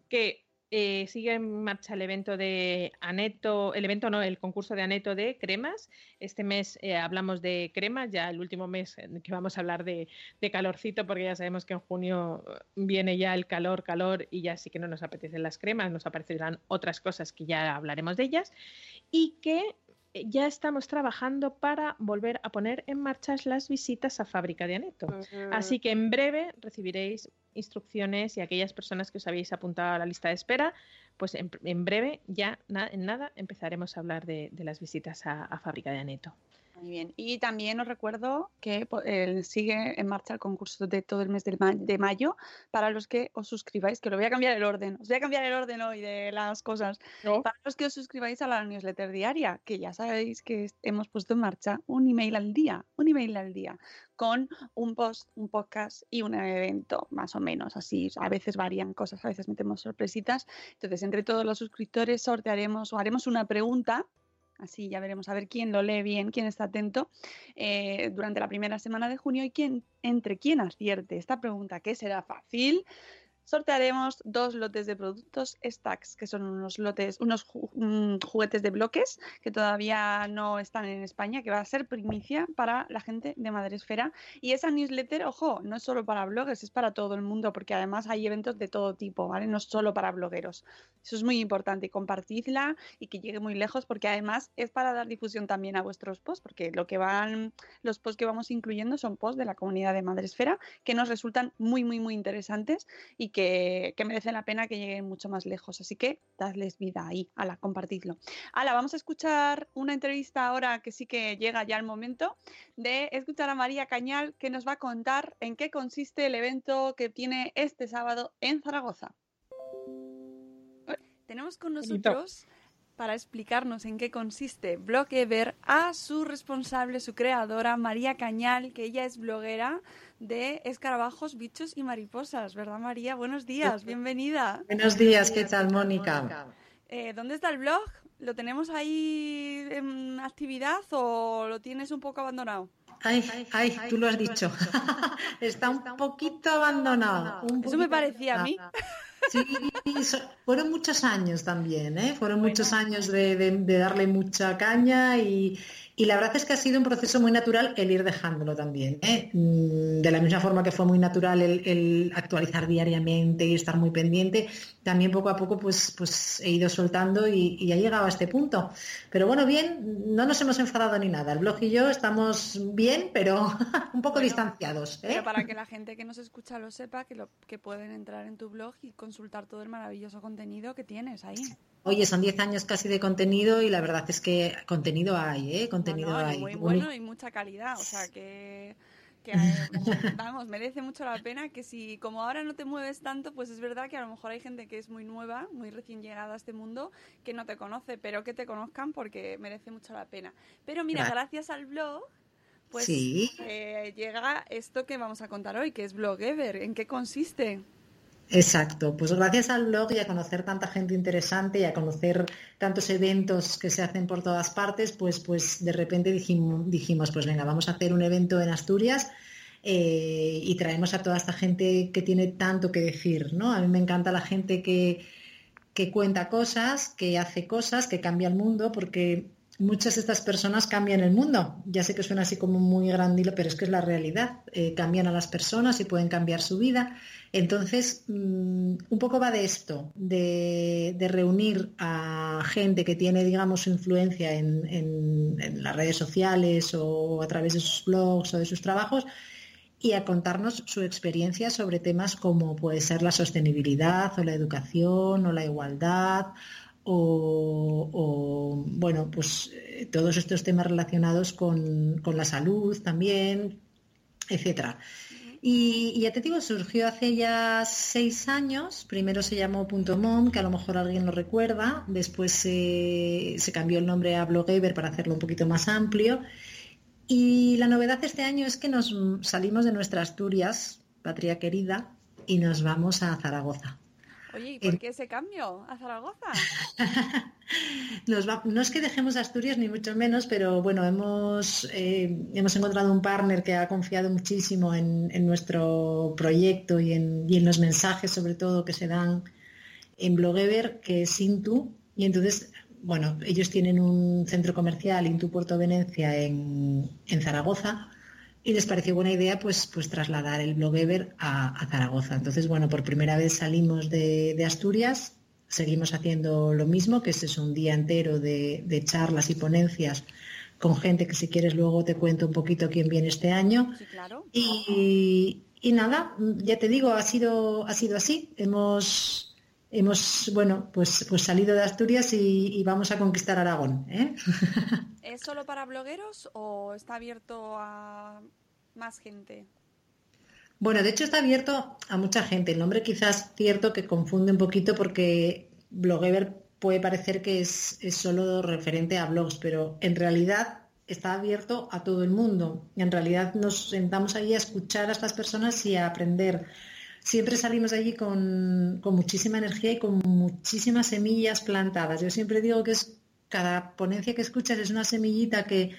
que eh, sigue en marcha el evento de Aneto, el evento no, el concurso de Aneto de cremas. Este mes eh, hablamos de cremas, ya el último mes que vamos a hablar de, de calorcito, porque ya sabemos que en junio eh, viene ya el calor, calor, y ya sí que no nos apetecen las cremas, nos aparecerán otras cosas que ya hablaremos de ellas, y que ya estamos trabajando para volver a poner en marcha las visitas a fábrica de Aneto. Así que en breve recibiréis instrucciones y aquellas personas que os habéis apuntado a la lista de espera, pues en, en breve, ya na- en nada, empezaremos a hablar de, de las visitas a, a fábrica de Aneto. Muy bien. Y también os recuerdo que eh, sigue en marcha el concurso de todo el mes ma- de mayo para los que os suscribáis, que lo voy a cambiar el orden. Os voy a cambiar el orden hoy de las cosas. Para los que os suscribáis a la newsletter diaria, que ya sabéis que hemos puesto en marcha un email al día, un email al día, con un post, un podcast y un evento, más o menos. Así, a veces varían cosas, a veces metemos sorpresitas. Entonces, entre todos los suscriptores sortearemos o haremos una pregunta. Así ya veremos a ver quién lo lee bien, quién está atento eh, durante la primera semana de junio y quién, entre quién acierte esta pregunta, que será fácil, sortearemos dos lotes de productos Stacks, que son unos lotes, unos ju- juguetes de bloques que todavía no están en España, que va a ser primicia para la gente de Madresfera. Y esa newsletter, ojo, no es solo para bloggers, es para todo el mundo, porque además hay eventos de todo tipo, ¿vale? No es solo para blogueros. Eso es muy importante, compartidla y que llegue muy lejos, porque además es para dar difusión también a vuestros posts, porque lo que van, los posts que vamos incluyendo son posts de la comunidad de Madresfera que nos resultan muy, muy, muy interesantes y que, que merecen la pena que lleguen mucho más lejos. Así que dadles vida ahí, ala, compartidlo. Ala, vamos a escuchar una entrevista ahora que sí que llega ya el momento de escuchar a María Cañal que nos va a contar en qué consiste el evento que tiene este sábado en Zaragoza. Tenemos con Bonito. Para explicarnos en qué consiste Blogever a su responsable, su creadora, María Cañal, que ella es bloguera de escarabajos, bichos y mariposas, ¿verdad María? Buenos días, bienvenida. Buenos días, ¿qué tal, Mónica? Eh, ¿Dónde está el blog? ¿Lo tenemos ahí en actividad o lo tienes un poco abandonado? Ay, ay, tú lo has dicho. Está un poquito abandonado. un Eso me parecía a mí. Sí, fueron muchos años también, ¿eh? Fueron muchos años de, de- de darle mucha caña y, y la verdad es que ha sido un proceso muy natural el ir dejándolo también, ¿eh? Mm, De la misma forma que fue muy natural el, el actualizar diariamente y estar muy pendiente, también poco a poco pues, pues he ido soltando y, y ha llegado a este punto. Pero bueno, bien, no nos hemos enfadado ni nada. El blog y yo estamos bien, pero un poco distanciados. ¿eh? Pero para que la gente que nos escucha lo sepa, que, lo, que pueden entrar en tu blog y consultar todo el maravilloso contenido que tienes ahí. Oye, son 10 años casi de contenido y la verdad es que contenido hay, ¿eh? Contenido no, hay. muy bueno y mucha calidad, o sea que, que, eh, vamos, merece mucho la pena que si como ahora no te mueves tanto, pues es verdad que a lo mejor hay gente que es muy nueva, muy recién llegada a este mundo, que no te conoce, pero que te conozcan porque merece mucho la pena. Pero mira, Gracias. gracias al blog, pues Sí. eh, llega esto que vamos a contar hoy, que es Blogever. ¿En qué consiste? Exacto, pues gracias al blog y a conocer tanta gente interesante y a conocer tantos eventos que se hacen por todas partes, pues, pues de repente dijimos, dijimos, pues venga, vamos a hacer un evento en Asturias eh, y traemos a toda esta gente que tiene tanto que decir, ¿no? A mí me encanta la gente que, que cuenta cosas, que hace cosas, que cambia el mundo, porque muchas de estas personas cambian el mundo. Ya sé que suena así como muy grandilo, pero es que es la realidad. Eh, cambian a las personas y pueden cambiar su vida. Entonces, mm, un poco va de esto, de, reunir a gente que tiene, digamos, su influencia en, en- en las redes sociales o a través de sus blogs o de sus trabajos y a contarnos su experiencia sobre temas como puede ser la sostenibilidad o la educación o la igualdad o, bueno, pues eh, todos estos temas relacionados con, la salud también, etcétera. Y, y surgió hace ya seis años. Primero se llamó .mom, que a lo mejor alguien lo recuerda. Después se, se cambió el nombre a Blogaver para hacerlo un poquito más amplio. Y la novedad este año es que nos salimos de nuestra Asturias, patria querida, y nos vamos a Zaragoza. Oye, ¿y por qué ese cambio a Zaragoza? Nos va- no es que dejemos Asturias ni mucho menos, pero bueno, hemos, eh, hemos encontrado un partner que ha confiado muchísimo en, en nuestro proyecto y en, y en los mensajes, sobre todo, que se dan en Blogever, que es Intu. Y entonces, bueno, ellos tienen un centro comercial, Intu Puerto Venecia, en, en Zaragoza. Y les pareció buena idea pues, pues trasladar el Blogever a, a Zaragoza. Entonces, bueno, por primera vez salimos de, de Asturias, seguimos haciendo lo mismo, que es eso, un día entero de, de charlas y ponencias con gente que si quieres luego te cuento un poquito quién viene este año. Sí, claro. Y, y nada, ya te digo, ha sido, ha sido así. Hemos, hemos bueno, pues, pues salido de Asturias y, y vamos a conquistar Aragón. ¿eh? ¿Es solo para blogueros o está abierto a más gente? Bueno, de hecho está abierto a mucha gente. El nombre quizás cierto que confunde un poquito porque Blogever puede parecer que es, es solo referente a blogs, pero en realidad está abierto a todo el mundo. En realidad nos sentamos allí a escuchar a estas personas y a aprender. Siempre salimos allí con, con muchísima energía y con muchísimas semillas plantadas. Yo siempre digo que es cada ponencia que escuchas es una semillita que,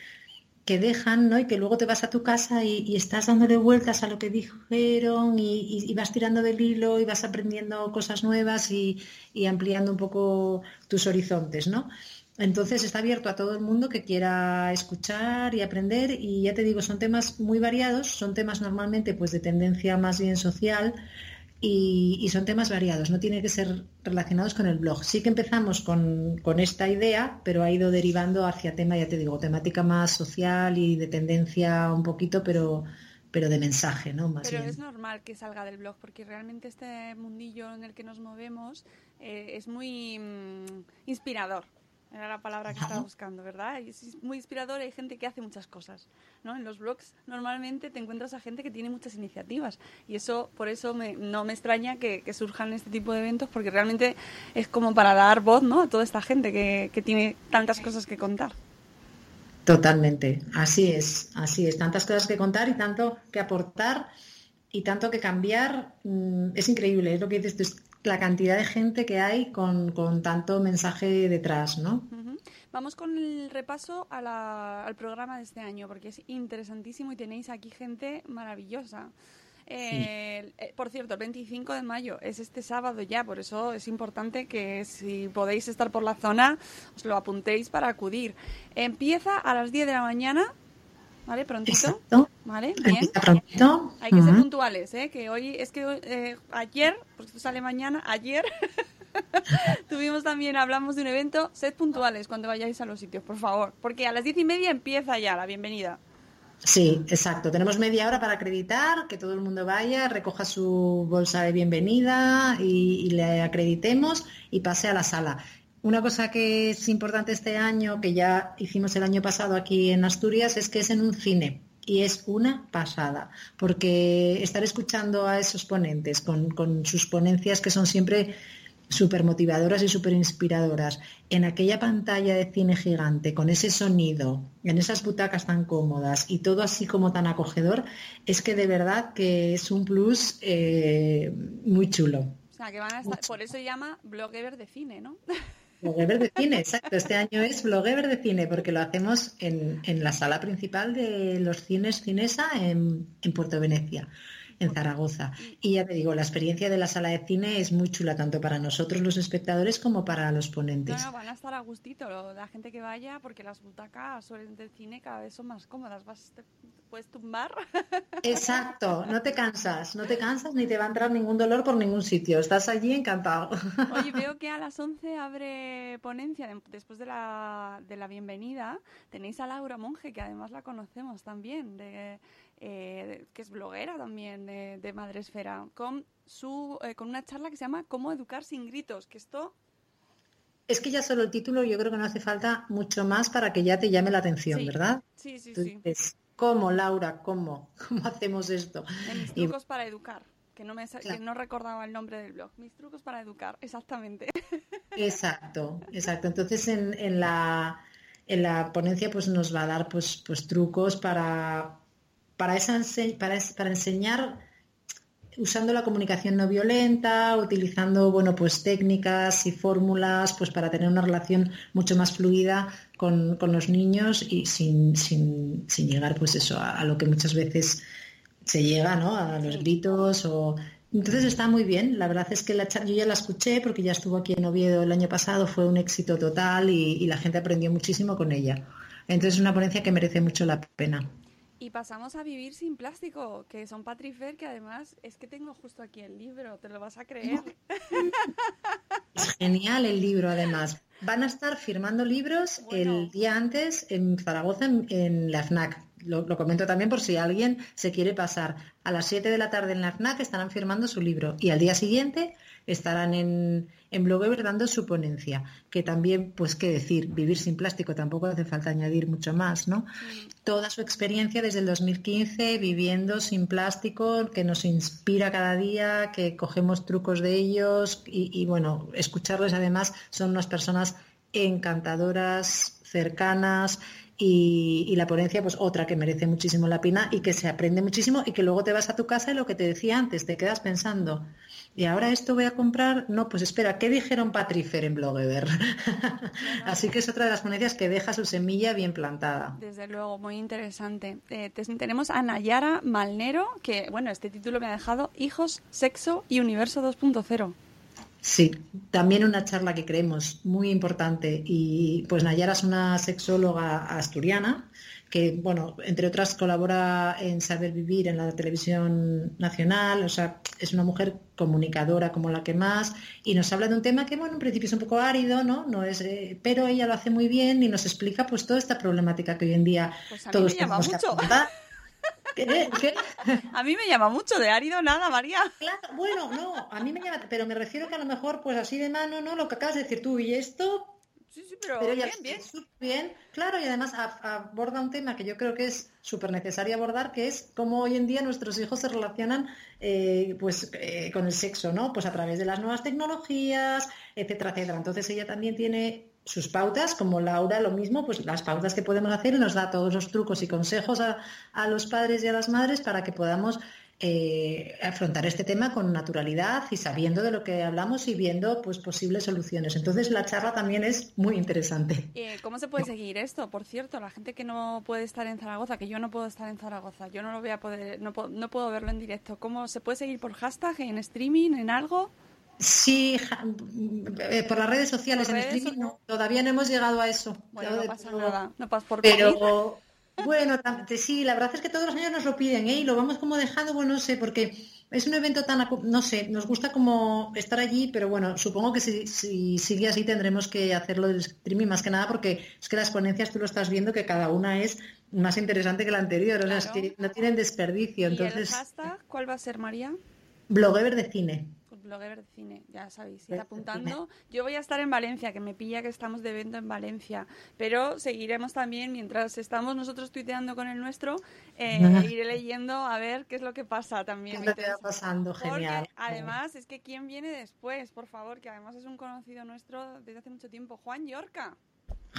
que dejan, ¿no? Y que luego te vas a tu casa y, y estás dándole vueltas a lo que dijeron y, y- vas tirando del hilo y vas aprendiendo cosas nuevas y, y ampliando un poco tus horizontes, ¿no? Entonces está abierto a todo el mundo que quiera escuchar y aprender y ya te digo, son temas muy variados, son temas normalmente pues de tendencia más bien social y, y son temas variados, no tiene que ser relacionados con el blog. Sí que empezamos con, con esta idea, pero ha ido derivando hacia tema, ya te digo, temática más social y de tendencia un poquito, pero, pero de mensaje, ¿no? Más Pero bien. es normal que salga del blog porque realmente este mundillo en el que nos movemos eh, es muy mm, inspirador. Era la palabra que estaba buscando, ¿verdad? Y Es muy inspirador, hay gente que hace muchas cosas, ¿no? En los blogs normalmente te encuentras a gente que tiene muchas iniciativas y eso, por eso me- no me extraña que, que surjan este tipo de eventos porque realmente es como para dar voz, ¿no? A toda esta gente que, que tiene tantas cosas que contar. Totalmente, así es, así es. Tantas cosas que contar y tanto que aportar y tanto que cambiar. mm, es increíble, es lo que dices la cantidad de gente que hay con, con tanto mensaje detrás, ¿no? Vamos con el repaso a la- al programa de este año, porque es interesantísimo y tenéis aquí gente maravillosa. Eh, eh, por cierto, el 25 de mayo es este sábado ya, por eso es importante que si podéis estar por la zona, os lo apuntéis para acudir. Empieza a las 10 de la mañana, ¿vale? Prontito, Exacto. ¿vale? Bien. Prontito. Hay que ser puntuales, ¿eh? Que hoy, es que eh, ayer, porque esto sale mañana, ayer tuvimos también, hablamos de un evento, sed puntuales cuando vayáis a los sitios, por favor, porque a las diez y media empieza ya la bienvenida. Sí, exacto. Tenemos media hora para acreditar, que todo el mundo vaya, recoja su bolsa de bienvenida y, y le acreditemos y pase a la sala. Una cosa que es importante este año, que ya hicimos el año pasado aquí en Asturias, es que es en un cine. Y es una pasada, porque estar escuchando a esos ponentes con, con sus ponencias que son siempre súper motivadoras y súper inspiradoras, en aquella pantalla de cine gigante, con ese sonido, en esas butacas tan cómodas y todo así como tan acogedor, es que de verdad que es un plus eh, muy chulo. O sea, que van a estar, por eso se llama Blogever de cine, ¿no? Blogever de cine, exacto. Este año es Blogever de cine porque lo hacemos en, en la sala principal de los cines Cinesa en, en Puerto Venecia, en Zaragoza. Y ya te digo, la experiencia de la sala de cine es muy chula tanto para nosotros los espectadores como para los ponentes. no, van a estar a gustito la gente que vaya, porque las butacas suelen del cine cada vez son más cómodas. Vas, te puedes tumbar. Exacto, no te cansas, no te cansas ni te va a entrar ningún dolor por ningún sitio. Estás allí encantado. Oye, veo que a las 11 abre ponencia de- después de la, de la bienvenida. Tenéis a Laura Monge, que además la conocemos también, de, eh, que es bloguera también de, de Madresfera, con, su, eh, con una charla que se llama Cómo educar sin gritos, que esto... Es que ya solo el título yo creo que no hace falta mucho más para que ya te llame la atención, Sí, ¿verdad? Sí, sí, Tú sí. dices, ¿cómo, Laura? ¿Cómo? ¿Cómo hacemos esto? En mis Y- trucos para educar, que no, me, que no recordaba el nombre del blog. Mis trucos para educar, exactamente. Exacto, exacto. Entonces en, en la, en la ponencia pues nos va a dar pues, pues trucos para, para, esa ense- para, es- para enseñar usando la comunicación no violenta, utilizando bueno pues técnicas y fórmulas pues para tener una relación mucho más fluida con, con los niños y sin, sin, sin llegar pues eso a, a lo que muchas veces se llega, ¿no? A los gritos o... Entonces está muy bien. La verdad es que la yo ya la escuché porque ya estuvo aquí en Oviedo el año pasado, fue un éxito total y, y la gente aprendió muchísimo con ella. Entonces es una ponencia que merece mucho la pena. Y pasamos a vivir sin plástico, que son Patrifer, que además es que tengo justo aquí el libro, ¿te lo vas a creer? Es genial el libro, además. Van a estar firmando libros Bueno. el día antes en Zaragoza, en, en la FNAC. Lo, lo comento también por si alguien se quiere pasar. A las 7 de la tarde en la FNAC estarán firmando su libro y al día siguiente estarán en, en Blogever dando su ponencia. Que también, pues qué decir, vivir sin plástico tampoco hace falta añadir mucho más, ¿no? Toda su experiencia desde el 2015 viviendo sin plástico, que nos inspira cada día, que cogemos trucos de ellos y, y, bueno, escucharles además son unas personas encantadoras, cercanas y, la ponencia pues otra que merece muchísimo la pena y que se aprende muchísimo y que luego te vas a tu casa y lo que te decía antes, te quedas pensando, y ahora esto voy a comprar, no, pues espera, ¿qué dijeron Patrifer en Blogever? Así que es otra de las ponencias que deja su semilla bien plantada. Desde luego, muy interesante. Eh, te- tenemos a Nayara Malnero, que, bueno, este título me ha dejado Hijos, Sexo y Universo 2.0. Sí, también una charla que creemos muy importante y pues Nayara es una sexóloga asturiana que, bueno, entre otras colabora en Saber Vivir en la televisión nacional, o sea, es una mujer comunicadora como la que más y nos habla de un tema que, bueno, en principio es un poco árido, ¿no? no es, eh, pero ella lo hace muy bien y nos explica pues toda esta problemática que hoy en día Pues a mí todos me llama tenemos que mucho. afrontar. ¿Qué? ¿Qué? A mí me llama mucho, de árido nada, María. Claro, bueno, no, a mí me llama, pero me refiero que a lo mejor, pues así de mano, ¿no? Lo que acabas de decir tú, y esto, Sí, sí, pero, pero ya bien, bien. bien, claro, y además aborda un tema que yo creo que es súper necesario abordar, que es cómo hoy en día nuestros hijos se relacionan eh, pues eh, con el sexo, ¿no? Pues a través de las nuevas tecnologías, etcétera, etcétera. Entonces ella también tiene sus pautas, como Laura, lo mismo, pues las pautas que podemos hacer y nos da todos los trucos y consejos a, a los padres y a las madres para que podamos eh, afrontar este tema con naturalidad y sabiendo de lo que hablamos y viendo pues posibles soluciones. Entonces la charla también es muy interesante. Eh, ¿Cómo se puede seguir esto? Por cierto, la gente que no puede estar en Zaragoza, que yo no puedo estar en Zaragoza, yo no lo voy a poder, no, no puedo verlo en directo. ¿Cómo se puede seguir por hashtag, en streaming, en algo? Sí, ja- eh, por las redes sociales, en redes streaming, no, todavía no hemos llegado a eso. Bueno, no pasa pero- nada, no pasa por. Pero bueno, sí, la verdad es que todos los años nos lo piden, ¿eh? Y lo vamos como dejando, bueno, no sé, porque es un evento tan, no sé, nos gusta como estar allí, pero bueno, supongo que si, si sigue así tendremos que hacerlo del streaming más que nada, porque es que las ponencias tú lo estás viendo que cada una es más interesante que la anterior, o sea, es que no tienen desperdicio, ¿Y el entonces, hashtag cuál va a ser, María? bloguever de cine. De cine, ya sabéis, ir Blogger de apuntando. Yo voy a estar en Valencia, que me pilla que estamos de evento en Valencia, pero seguiremos también, mientras estamos nosotros tuiteando con el nuestro, eh, iré leyendo a ver qué es lo que pasa también. ¿Qué lo que va pasando? Porque Genial. además es que quién viene después, por favor, que además es un conocido nuestro desde hace mucho tiempo, Juan Yorca.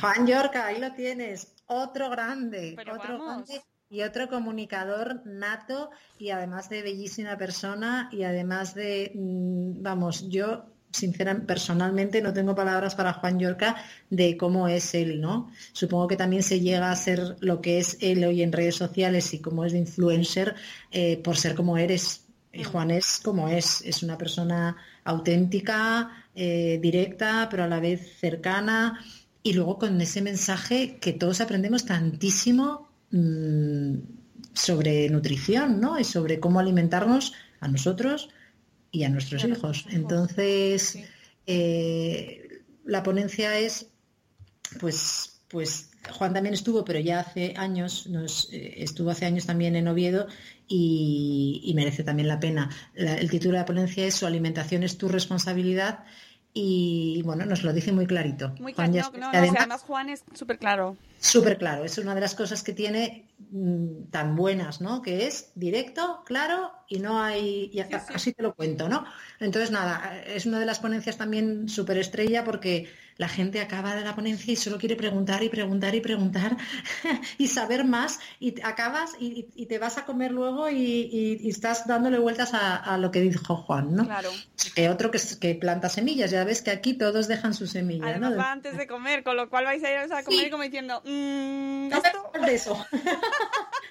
Juan Yorca, ahí lo tienes, otro grande, Pero otro vamos. grande y otro comunicador nato y además de bellísima persona y además de, mm, vamos, yo sinceramente, personalmente no tengo palabras para Juan Yorca de cómo es él, ¿no? Supongo que también se llega a ser lo que es él hoy en redes sociales y cómo es de influencer eh, por ser como eres. Y Juan es como es, es una persona auténtica, eh, directa, pero a la vez cercana y luego con ese mensaje que todos aprendemos tantísimo mm, sobre nutrición, ¿no? Y sobre cómo alimentarnos a nosotros y a nuestros hijos. Entonces, eh, la ponencia es, pues, pues Juan también estuvo, pero ya hace años, nos, eh, estuvo hace años también en Oviedo y, y merece también la pena. La- el título de la ponencia es Su alimentación es tu responsabilidad y bueno, nos lo dice muy clarito. Muy Juan claro, ya- no, no, que no, sí, además- además Juan es súper claro. Súper claro, es una de las cosas que tiene mm, tan buenas, ¿no? Que es directo, claro y no hay, y así te lo cuento, ¿no? Entonces, nada, es una de las ponencias también súper estrella porque la gente acaba de la ponencia y solo quiere preguntar y preguntar y preguntar y saber más y acabas y, te vas a comer luego y, estás dándole vueltas a, a lo que dijo Juan, ¿no? Claro. Que otro que, que planta semillas, ya ves que aquí todos dejan su semilla, Además ¿no? va antes de comer, con lo cual vais a ir a comer Sí. como diciendo, "Mm, esto, de eso.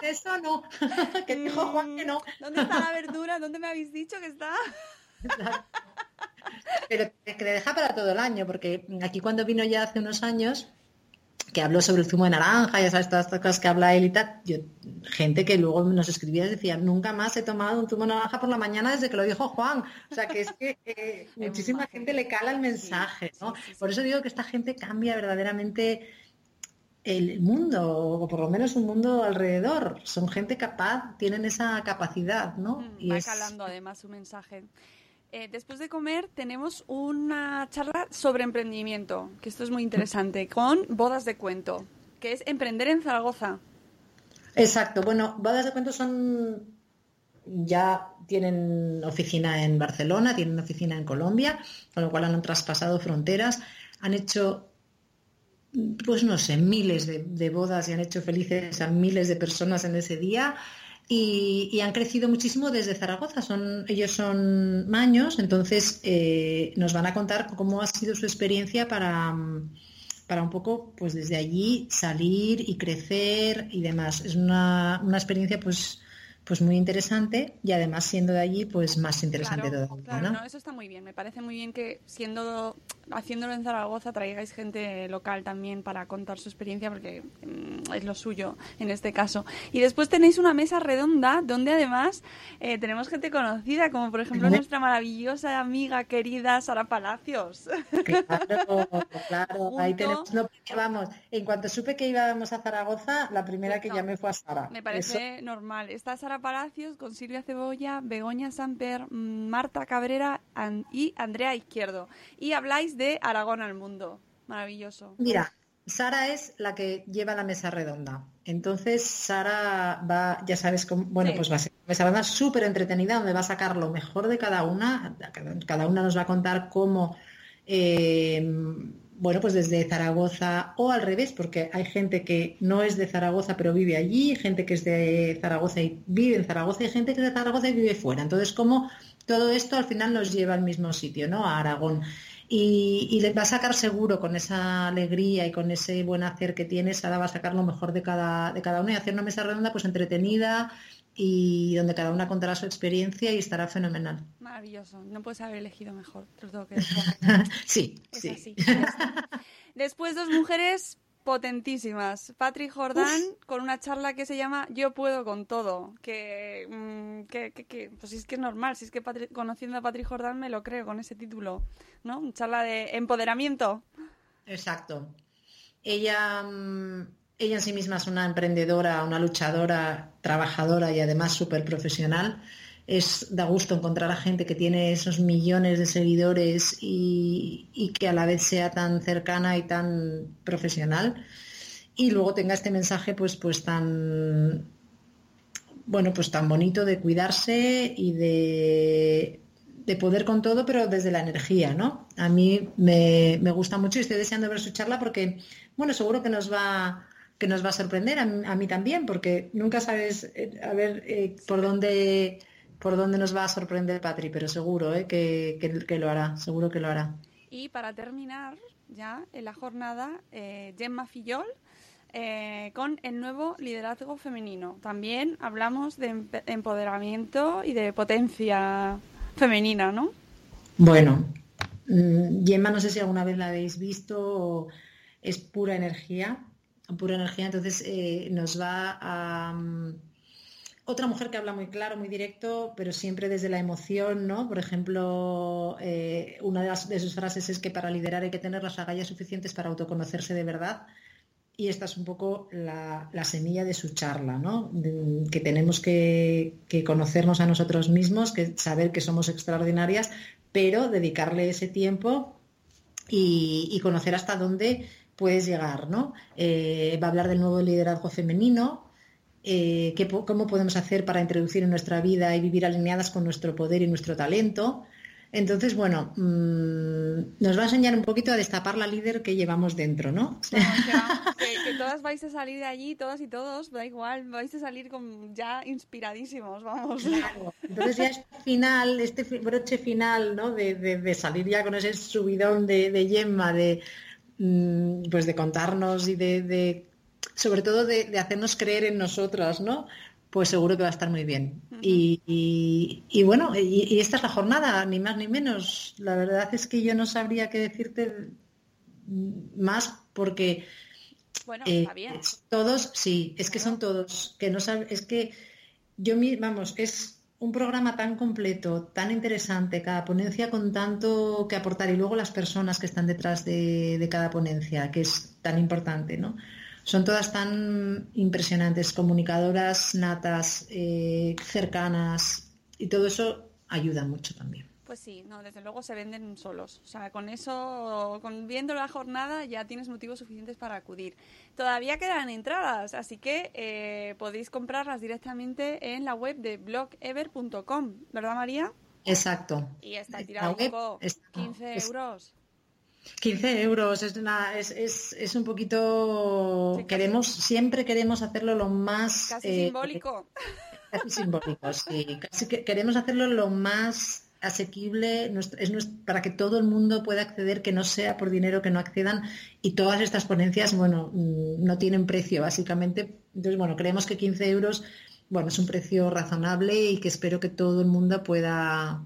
De eso no. que dijo Juan que no. ¿dónde está la verdura? ¿Dónde me habéis dicho que está? Pero que le deja para todo el año, porque aquí cuando vino ya hace unos años, que habló sobre el zumo de naranja, ya sabes, todas estas cosas que habla él y tal, yo, gente que luego nos escribía y decía, nunca más he tomado un zumo de naranja por la mañana desde que lo dijo Juan. O sea, que es que eh, muchísima gente le cala el mensaje, ¿no? Por eso digo que esta gente cambia verdaderamente el mundo, o por lo menos un mundo alrededor. Son gente capaz, tienen esa capacidad, ¿no? Y Mm, Va es- calando además su mensaje. Eh, después de comer tenemos una charla sobre emprendimiento, que esto es muy interesante, con bodas de cuento, que es emprender en Zaragoza. Exacto. Bueno, bodas de cuentos son ya tienen oficina en Barcelona, tienen oficina en Colombia, con lo cual han traspasado fronteras, han hecho pues no sé, miles de, bodas y han hecho felices a miles de personas en ese día y, han crecido muchísimo desde Zaragoza. Ellos son maños, entonces eh, nos van a contar cómo ha sido su experiencia para, para un poco, pues desde allí salir y crecer y demás. Es una, una experiencia pues, pues muy interesante y además siendo de allí pues más interesante Claro, todavía, claro, ¿no? no, eso está muy bien. Me parece muy bien que siendo haciéndolo en Zaragoza traigáis gente local también para contar su experiencia porque mm, es lo suyo en este caso. Y después tenéis una mesa redonda donde además eh, tenemos gente conocida como por ejemplo nuestra maravillosa amiga querida Sara Palacios. Claro, claro, ahí tenemos, no, vamos, en cuanto supe que íbamos a Zaragoza, la primera que llamé fue a Sara. Me parece normal. Está Sara Palacios con Silvia Cebolla, Begoña Samper, Marta Cabrera y Andrea Izquierdo. Y habláis de Aragón al mundo. Maravilloso. Mira, Sara es la que lleva la mesa redonda. Entonces, Sara va, ya sabes, cómo- bueno, Sí. pues va a ser una mesa redonda súper entretenida, donde va a sacar lo mejor de cada una. Cada- Cada una nos va a contar cómo, eh, bueno, pues desde Zaragoza o al revés, porque hay gente que no es de Zaragoza pero vive allí, gente que es de Zaragoza y vive en Zaragoza y gente que es de Zaragoza y vive fuera. Entonces, cómo todo esto al final nos lleva al mismo sitio, ¿no? A Aragón. Y, y va a sacar seguro con esa alegría y con ese buen hacer que tiene, Sara va a sacar lo mejor de cada, de cada uno y hacer una mesa redonda pues entretenida y donde cada una contará su experiencia y estará fenomenal. Maravilloso. No puedes haber elegido mejor. Te lo tengo que decir. sí, Es sí. así. Después dos mujeres potentísimas. Patri Jordán con una charla que se llama Yo puedo con todo. Que, mm, que, que- que- pues es que es normal. Si es que Patri- conociendo a Patri Jordán me lo creo con ese título. ¿No? Una charla de empoderamiento. Exacto. Ella, mm, ella en sí misma es una emprendedora, una luchadora, trabajadora y además súper profesional. Es, da gusto encontrar a gente que tiene esos millones de seguidores y, que a la vez sea tan cercana y tan profesional. Y luego tenga este mensaje pues, pues tan bueno, pues tan bonito de cuidarse y de, de poder con todo, pero desde la energía, ¿no? A mí me, me gusta mucho y estoy deseando ver su charla porque, bueno, seguro que nos va que nos va a sorprender, a, mí- a mí también, porque nunca sabes eh, a ver eh, por dónde por dónde nos va a sorprender Patri, pero seguro eh, que, que- que lo hará, seguro que lo hará. Y para terminar, ya en la jornada, Gemma Fillol con el nuevo liderazgo femenino. También hablamos de empoderamiento y de potencia femenina, ¿no? Bueno, mm, Gemma, no sé si alguna vez la habéis visto, es pura energía, pura energía, entonces eh, nos va a... mm, otra mujer que habla muy claro, muy directo, pero siempre desde la emoción, ¿no? Por ejemplo, eh, una de, las- de sus frases es que para liderar hay que tener las agallas suficientes para autoconocerse de verdad. Y esta es un poco la, la semilla de su charla, ¿no? De- que tenemos que, que conocernos a nosotros mismos, que saber que somos extraordinarias, pero dedicarle ese tiempo y conocer hasta dónde puedes llegar, ¿no? Eh, va a hablar del nuevo liderazgo femenino, eh, qué cómo podemos hacer para introducir en nuestra vida y vivir alineadas con nuestro poder y nuestro talento. Entonces, bueno, mm, nos va a enseñar un poquito a destapar la líder que llevamos dentro, ¿no? Que, va- que- que todas vais a salir de allí, todas y todos, da igual, vais a salir con, ya inspiradísimos, vamos. Claro. Entonces ya este final, este broche final, ¿no? De, de- de salir ya con ese subidón de, de Gemma, de pues de contarnos y de, de- sobre todo de, de hacernos creer en nosotras, ¿no? Pues seguro que va a estar muy bien. y, y- y bueno, y, y esta es la jornada, ni más ni menos. La verdad es que yo no sabría qué decirte mm, más porque Bueno, eh, todos, sí, es que son todos, que no sab- es que yo vamos, es un programa tan completo, tan interesante, cada ponencia con tanto que aportar y luego las personas que están detrás de, cada ponencia, que es tan importante, ¿no? Son todas tan impresionantes, comunicadoras natas, eh, cercanas, y todo eso ayuda mucho también. Pues sí, no, desde luego se venden solos. O sea, con eso, con viendo la jornada, ya tienes motivos suficientes para acudir. Todavía quedan entradas, así que eh, podéis comprarlas directamente en la web de blogever.com, ¿verdad, María? Exacto. Y está tirado web poco, está- 15 es- euros. 15 euros es, una, es, es, es un poquito Sí, queremos siempre queremos hacerlo lo más Casi eh, simbólico. casi simbólico sí casi que queremos hacerlo lo más asequible es para que todo el mundo pueda acceder que no sea por dinero que no accedan y todas estas ponencias bueno mm, no tienen precio básicamente entonces bueno creemos que 15 euros bueno es un precio razonable y que espero que todo el mundo pueda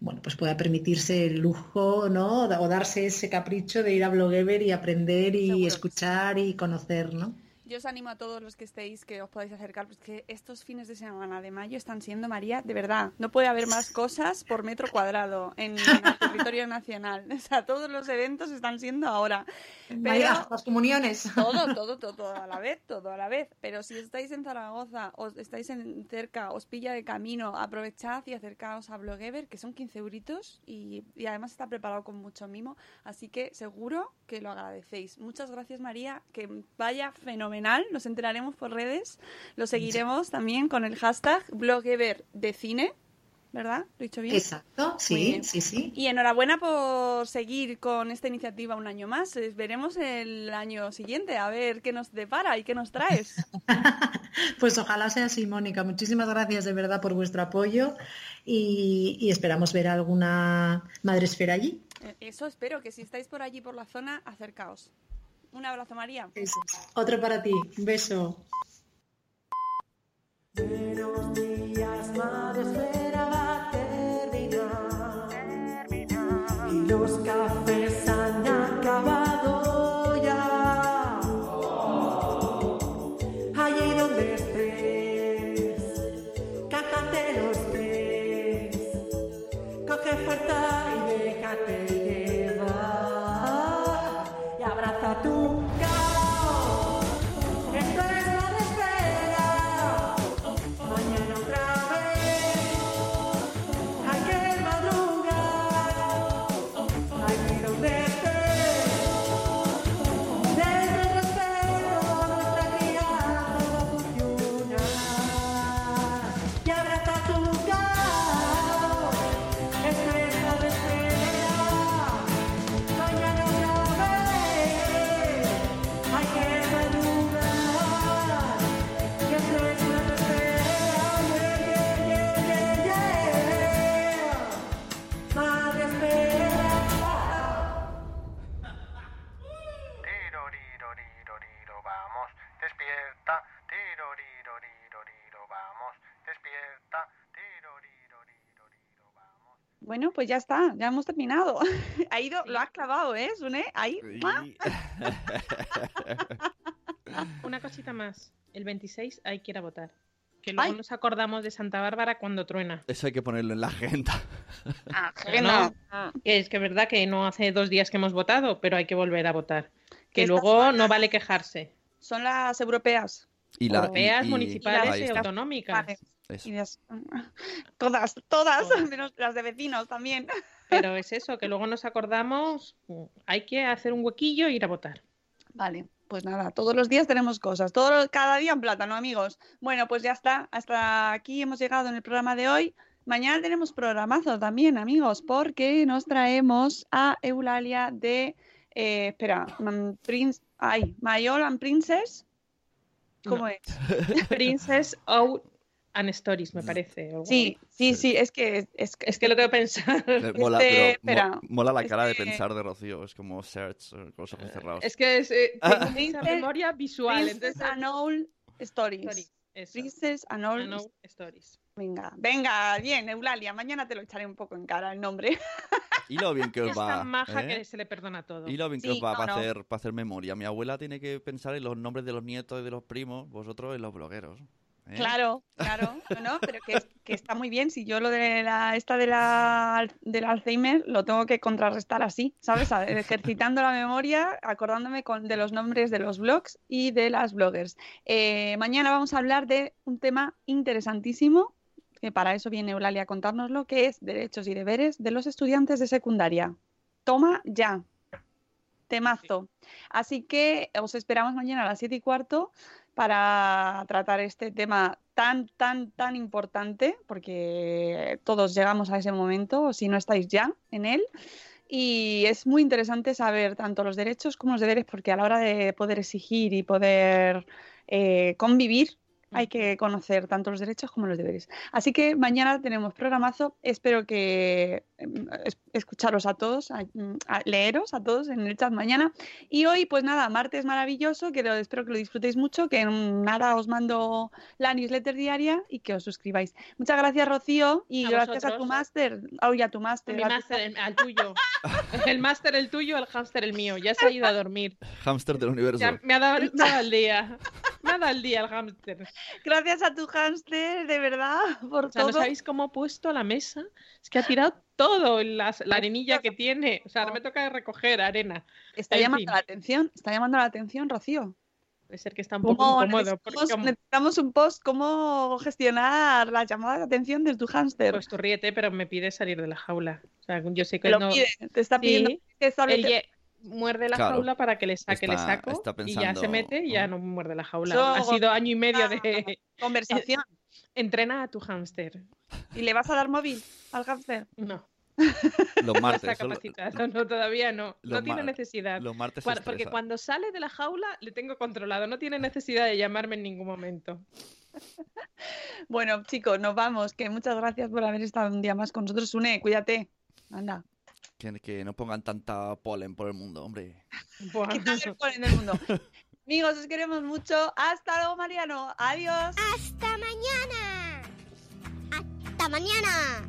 bueno, pues pueda permitirse el lujo, ¿no? O darse ese capricho de ir a Blogever y aprender y Seguro escuchar y conocer, ¿no? Yo os animo a todos los que estéis que os podáis acercar, porque estos fines de semana de mayo están siendo, María, de verdad, no puede haber más cosas por metro cuadrado en el territorio nacional. O sea, todos los eventos están siendo ahora. Pero las comuniones. todo, todo, todo, todo a la vez, todo a la vez. Pero si estáis en Zaragoza, os estáis en cerca, os pilla de camino, aprovechad y acercaos a Blogever, que son 15 euritos y, y además está preparado con mucho mimo. Así que seguro que lo agradecéis. Muchas gracias, María. Que vaya fenomenal. Nos enteraremos por redes. Lo seguiremos también con el hashtag Blogever de cine. ¿Verdad? ¿Lo he dicho bien? Exacto, sí, bien. sí, sí. Y enhorabuena por seguir con esta iniciativa un año más. Les veremos el año siguiente a ver qué nos depara y qué nos traes. Pues ojalá sea así, Mónica. Muchísimas gracias de verdad por vuestro apoyo y, y esperamos ver a alguna madresfera allí. Eh, Eso espero, que si estáis por allí por la zona, acercaos. Un abrazo, María. Eso es. Otro para ti. Un beso. Buenos días, madre esfera va a terminar. Y los cafés han Bueno, pues ya está, ya hemos terminado. Ha ido, lo has clavado, ¿eh, Sune? Ahí. Una cosita más. El 26 hay que ir a votar. Que luego Ay. nos acordamos de Santa Bárbara cuando truena. Eso hay que ponerlo en la agenda. No, que es que es verdad que no hace dos días que hemos votado, pero hay que volver a votar. Que luego semana- no vale quejarse. Son las europeas. Y la, Europeas, y- y- municipales y autonómicas. Vale. Eso. Y las- Todas, todas, Todas. menos las de vecinos también. Pero es eso, que luego nos acordamos, hay que hacer un huequillo e ir a votar. Vale, pues nada, todos los días tenemos cosas, todo, cada día en plátano, amigos. Bueno, pues ya está, hasta aquí hemos llegado en el programa de hoy. Mañana tenemos programazo también, amigos, porque nos traemos a Eulalia de, eh, espera, mm, Prince, ay, Mayol and Princess. ¿Cómo No. es? Princess Out and Stories, me parece. o Sí, sí, sí, es que es, Es que lo tengo que pensar. Eh, Mola, Este, pero mo- mola la es cara de que- pensar de Rocío. Es como search eh, con los ojos cerrados. Es que es, eh, tengo memoria visual. Princess Entonces, and All Stories. Stories. Princess and All no, Stories. Venga, venga, bien, Eulalia, mañana te lo echaré un poco en cara el nombre. Y lo bien que os Es va. tan maja ¿eh? que se le perdona todo. Y lo bien que Sí, os va no, para, no. hacer, para hacer memoria. Mi abuela tiene que pensar en los nombres de los nietos y de los primos, vosotros en los blogueros. ¿Eh? Claro, claro, no, no, pero que, que está muy bien. Si yo lo de la esta de la del Alzheimer lo tengo que contrarrestar así, ¿sabes? Ejercitando la memoria, acordándome con, de los nombres de los blogs y de las bloggers. Eh, mañana vamos a hablar de un tema interesantísimo, que para eso viene Eulalia a contárnoslo, que es derechos y deberes de los estudiantes de secundaria. Toma ya. Temazo. Así que os esperamos mañana a las 7 y cuarto para tratar este tema tan, tan, tan importante, porque todos llegamos a ese momento, si no estáis ya en él. Y es muy interesante saber tanto los derechos como los deberes, porque a la hora de poder exigir y poder eh, convivir, hay que conocer tanto los derechos como los deberes. Así que mañana tenemos programazo. Espero que em, es- escucharos a todos, a, a leeros a todos en el chat mañana. Y hoy, pues nada, martes maravilloso, que lo- espero que lo disfrutéis mucho, que en nada os mando la newsletter diaria y que os suscribáis. Muchas gracias, Rocío, y A gracias a tu máster, ay, a tu máster. Mi máster, el- al tuyo. El máster el tuyo, el hámster el mío. Ya se ha ido a dormir. Hámster del universo. Ya me ha dado, me ha dado el día. Dado el día el hámster. Gracias a tu hámster, de verdad, por O sea, ¿no todo. sabéis cómo ha puesto la mesa? Es que ha tirado todo, las- la arenilla que tiene. O sea, ahora me toca recoger arena. Está En llamando fin. la atención, está llamando la atención, Rocío. Puede ser que está un poco ¿Cómo incómodo. necesitamos, un post, cómo gestionar las llamadas de atención de tu hámster. Pues tú ríete, pero me pide salir de la jaula. O sea, yo sé que Te lo no... pide, te está Sí, pidiendo que él te- ye- muerde la Claro. jaula para que le saque, le Está- saco está y ya se mete y ya ¿no? no muerde la jaula. Ha sido año y medio de... conversación. Entrena a tu hámster. ¿Y le vas a dar móvil al hámster? No, Los no martes. está solo- capacitado, no, todavía no. Los No tiene mar- necesidad. Los martes se porque cuando sale de la jaula le tengo controlado, no tiene necesidad de llamarme en ningún momento. Bueno, chicos, nos vamos. Que muchas gracias por haber estado un día más con nosotros. Une, cuídate. Anda. Que, que no pongan tanta polen por el mundo, hombre. Quítale el polen del mundo. Amigos, os queremos mucho. Hasta luego, Mariano. Adiós. ¡Hasta mañana! ¡Hasta mañana!